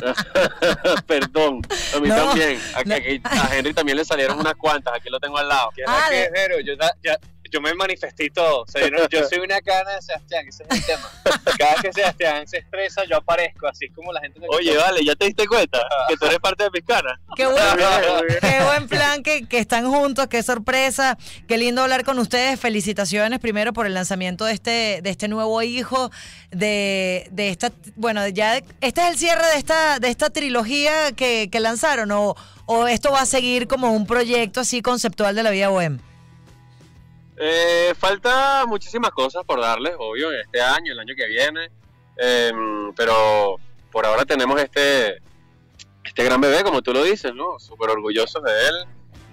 Perdón, a mí también. A, Henry también le salieron unas cuantas, aquí lo tengo al lado. Ah, que, yo, ya, yo me manifesté todo. O sea, yo, soy una cana de Sebastián, ese es el tema. Cada vez que Sebastián se expresa, yo aparezco, así como la gente me Oye, vale, ¿ya te diste cuenta? Que tú eres parte de mis canas. Qué buen, qué buen plan que, que, están juntos, qué sorpresa. Qué lindo hablar con ustedes. Felicitaciones primero por el lanzamiento de este, de este nuevo hijo, de, de esta, bueno, ya, este es el cierre de esta, de esta trilogía que, que lanzaron, o, o esto va a seguir como un proyecto así conceptual de la vida web. Eh, falta muchísimas cosas por darles, obvio, este año, el año que viene. Em, pero por ahora tenemos este, este gran bebé, como tú lo dices, ¿no? Súper orgullosos de él,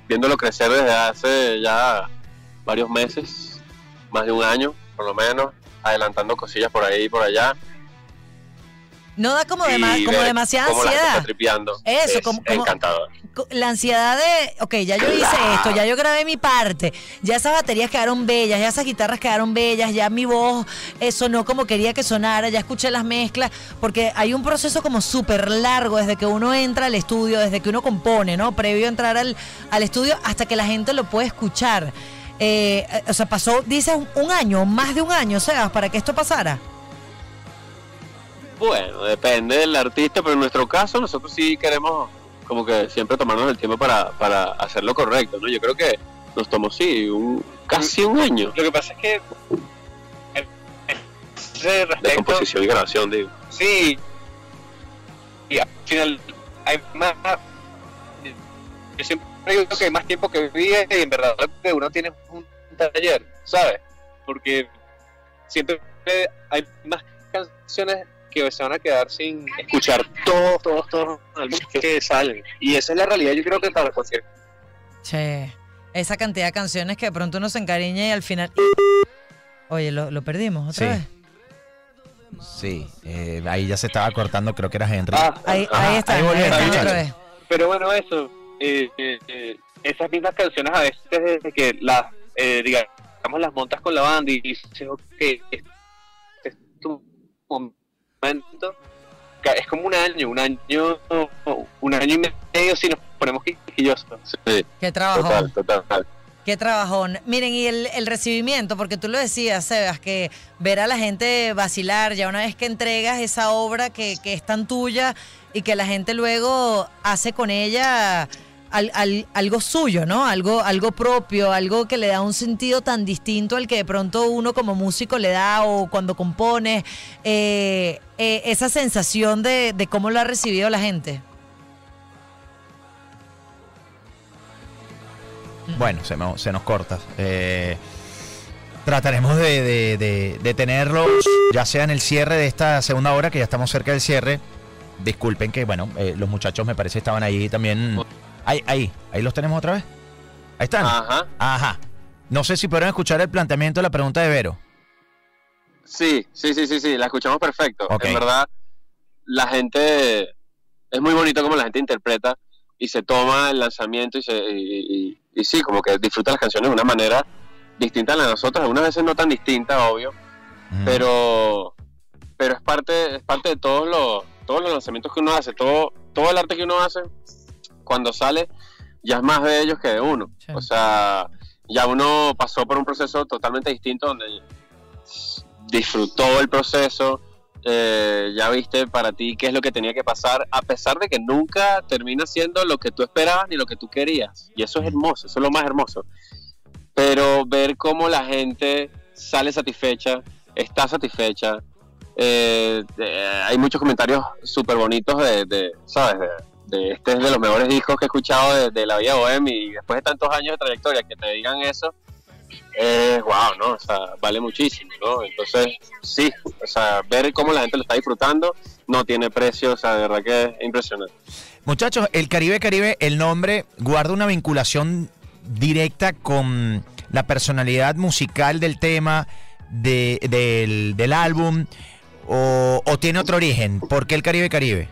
viéndolo crecer desde hace ya varios meses, más de un año, por lo menos, adelantando cosillas por ahí y por allá. No da como, como demasiada ansiedad. Eso, como, encantador. La ansiedad de, ok, ya yo hice esto, ya yo grabé mi parte, ya esas baterías quedaron bellas, ya esas guitarras quedaron bellas, ya mi voz eh, sonó como quería que sonara, ya escuché las mezclas, porque hay un proceso como súper largo desde que uno entra al estudio, desde que uno compone, ¿no? Previo a entrar al, al estudio hasta que la gente lo puede escuchar. Eh, o sea, pasó, dices, un año, más de un año, Sebas, para que esto pasara. Bueno, depende del artista, pero en nuestro caso nosotros sí queremos como que siempre tomarnos el tiempo para, para hacerlo correcto, ¿no? Yo creo que nos tomó, sí, un, casi un año. Lo que pasa es que... de composición y grabación, digo. Sí. Y al final hay más... Yo siempre digo que hay más tiempo que vive y en verdad que uno tiene un taller, ¿sabes? Porque siempre hay más canciones que se van a quedar sin escuchar todos, todos, todos los que salen. Y esa es la realidad, yo creo que para cualquier. Che, esa cantidad de canciones que de pronto uno se encariña y al final. Oye, lo, perdimos otra vez. Sí, eh, ahí ya se estaba cortando, creo que era Henry. Ah, ahí, está, ahí, otra vez. Pero bueno, eso, eh, eh, esas mismas canciones a veces desde que las, digamos, las montas con la banda y dices, ok, este es tu es como un año, un año, un año y medio si nos ponemos quisquillosos. Sí, Qué trabajo. Qué trabajón. Miren, y el, el, recibimiento, porque tú lo decías, Sebas, que ver a la gente vacilar, ya una vez que entregas esa obra que, que es tan tuya y que la gente luego hace con ella algo suyo, ¿no? Algo, algo propio, algo que le da un sentido tan distinto al que de pronto uno como músico le da o cuando compone, eh, eh, esa sensación de, cómo lo ha recibido la gente. Bueno, se, nos corta. Eh, trataremos de, de, ya sea en el cierre de esta segunda hora, que ya estamos cerca del cierre. Disculpen que, bueno, los muchachos me parece estaban ahí también Ahí, ahí, ahí los tenemos otra vez. Ahí están. Ajá. Ajá. No sé si pudieron escuchar el planteamiento de la pregunta de Vero. Sí, sí, sí, sí, sí, la escuchamos perfecto. En verdad, la gente, es muy bonito como la gente interpreta y se toma el lanzamiento y, se, y, sí, como que disfruta las canciones de una manera distinta a la de nosotros, algunas veces no tan distinta, obvio, pero pero es parte es parte de todos los todos los lanzamientos que uno hace, todo todo el arte que uno hace cuando sale ya es más de ellos que de uno. O sea, ya uno pasó por un proceso totalmente distinto donde disfrutó el proceso, eh, ya viste para ti qué es lo que tenía que pasar, a pesar de que nunca termina siendo lo que tú esperabas ni lo que tú querías. Y eso es hermoso, eso es lo más hermoso. Pero ver cómo la gente sale satisfecha, está satisfecha. Eh, eh, hay muchos comentarios súper bonitos de, de, ¿sabes? De, este es de los mejores discos que he escuchado de, la vida bohem y después de tantos años de trayectoria que te digan eso, es wow, ¿no? O sea, vale muchísimo, ¿no? Entonces, sí, o sea, ver cómo la gente lo está disfrutando no tiene precio, o sea, de verdad que es impresionante. Muchachos, el Caribe Caribe, el nombre guarda una vinculación directa con la personalidad musical del tema, del, del, álbum, o, o tiene otro origen. ¿Por qué el Caribe Caribe?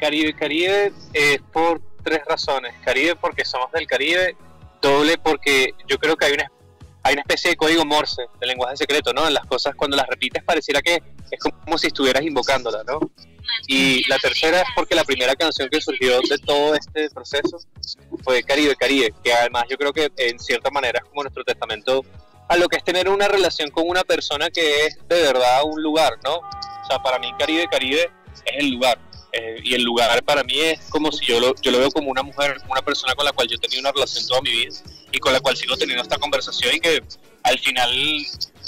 Caribe Caribe es por tres razones. Caribe porque somos del Caribe, doble porque yo creo que hay una hay una especie de código Morse de lenguaje secreto, ¿no? En las cosas cuando las repites pareciera que es como si estuvieras invocándola, ¿no? Y la tercera es porque la primera canción que surgió de todo este proceso fue Caribe Caribe, que además yo creo que en cierta manera es como nuestro testamento a lo que es tener una relación con una persona que es de verdad un lugar, ¿no? O sea, para mí Caribe Caribe es el lugar. Eh, y el lugar para mí es como si yo lo, yo lo veo como una mujer, una persona con la cual yo he tenido una relación toda mi vida y con la cual sigo teniendo esta conversación y que al final,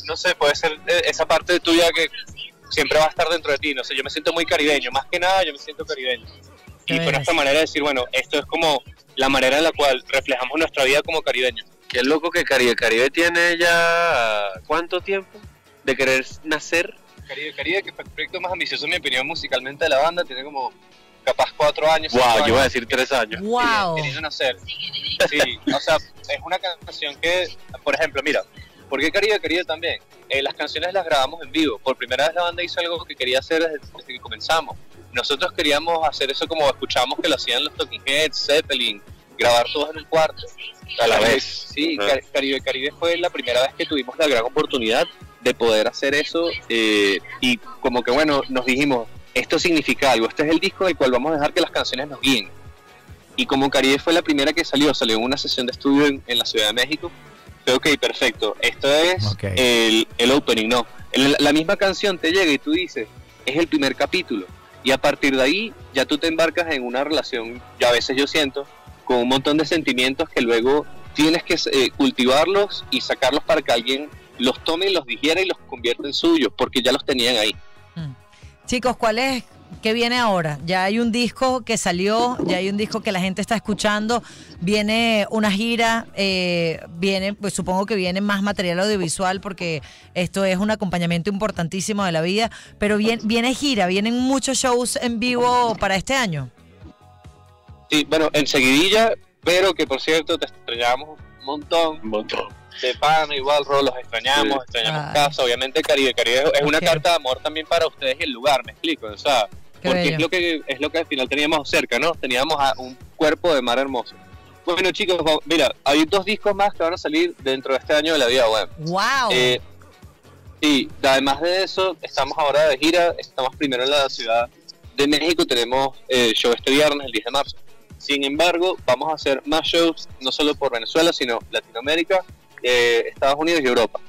no sé, puede ser eh, esa parte tuya que siempre va a estar dentro de ti. No sé, yo me siento muy caribeño, más que nada yo me siento caribeño. Y con esta manera de decir, bueno, esto es como la manera en la cual reflejamos nuestra vida como caribeños. Qué loco que Caribe Caribe tiene ya cuánto tiempo de querer nacer Caribe Caribe, que es el proyecto más ambicioso, en mi opinión, musicalmente de la banda. Tiene como capaz cuatro años. Wow, yo voy a decir tres años. Wow. Queriendo nacer. Sí, o sea, es una canción que, por ejemplo, mira, ¿por qué Caribe Caribe también? Eh, las canciones las grabamos en vivo. Por primera vez la banda hizo algo que quería hacer desde, desde que comenzamos. Nosotros queríamos hacer eso como escuchamos que lo hacían los Talking Heads, Zeppelin, grabar todos en un cuarto. A la vez. Sí, Caribe Caribe fue la primera vez que tuvimos la gran oportunidad de poder hacer eso eh, y como que bueno, nos dijimos, esto significa algo, este es el disco del cual vamos a dejar que las canciones nos guíen. Y como Caribe fue la primera que salió, salió en una sesión de estudio en, la Ciudad de México, fue ok, perfecto, esto es el, el, opening, no. la misma canción te llega y tú dices, es el primer capítulo. Y a partir de ahí ya tú te embarcas en una relación, ya a veces yo siento, con un montón de sentimientos que luego tienes que eh, cultivarlos y sacarlos para que alguien los tome y los digiera y los convierta en suyos, porque ya los tenían ahí. Mm. Chicos, ¿cuál es? ¿Qué viene ahora? Ya hay un disco que salió, ya hay un disco que la gente está escuchando, viene una gira, eh, viene, pues supongo que viene más material audiovisual porque esto es un acompañamiento importantísimo de la vida, pero viene, viene gira, vienen muchos shows en vivo para este año. Sí, bueno, enseguidilla, pero que por cierto te extrañamos un montón. Un montón de pan, igual, los extrañamos, extrañamos casa, obviamente Caribe, Caribe es una carta de amor también para ustedes y el lugar, me explico, o sea, porque es lo que es lo que al final teníamos cerca, ¿no? Teníamos a un cuerpo de mar hermoso. Bueno, chicos, mira, hay dos discos más que van a salir dentro de este año de la vida web. Wow. Eh, y además de eso, estamos ahora de gira, estamos primero en la ciudad de México, tenemos eh, show este viernes, el 10 de marzo. Sin embargo, vamos a hacer más shows, no solo por Venezuela, sino Latinoamérica Estados Unidos y Europa.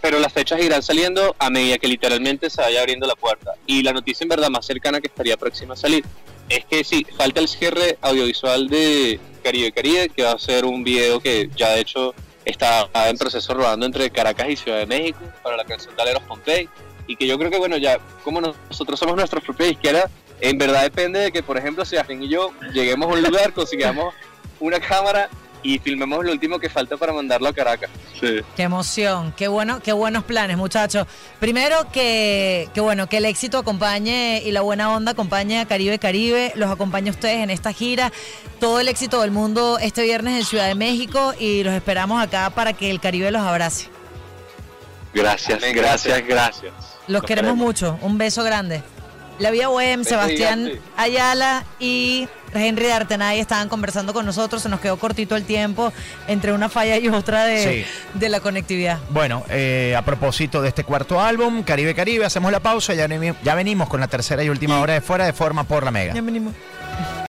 Pero las fechas irán saliendo a medida que literalmente se vaya abriendo la puerta. Y la noticia en verdad más cercana que estaría próxima a salir es que sí, falta el cierre audiovisual de Caribe Caribe, que va a ser un video que ya de hecho está en proceso rodando entre Caracas y Ciudad de México para la canción Taleros Pompey. Y que yo creo que, bueno, ya como nosotros somos nuestra propia izquierda, en verdad depende de que, por ejemplo, Afrin y yo lleguemos a un lugar, consigamos una cámara y filmemos lo último que falta para mandarlo a Caracas. Sí. Qué emoción, qué bueno, qué buenos planes, muchachos. Primero que, que bueno, que el éxito acompañe y la buena onda acompañe a Caribe Caribe, los acompañe a ustedes en esta gira. Todo el éxito del mundo este viernes en Ciudad de México y los esperamos acá para que el Caribe los abrace. Gracias, gracias, gracias. Los, queremos, mucho. Un beso grande. La Vía Web, Sebastián Ayala y Henry de Artenay estaban conversando con nosotros, se nos quedó cortito el tiempo entre una falla y otra de, de la conectividad. Bueno, eh, a propósito de este cuarto álbum, Caribe Caribe, hacemos la pausa, ya, ya venimos con la tercera y última hora de Fuera de Forma por la Mega. Ya venimos.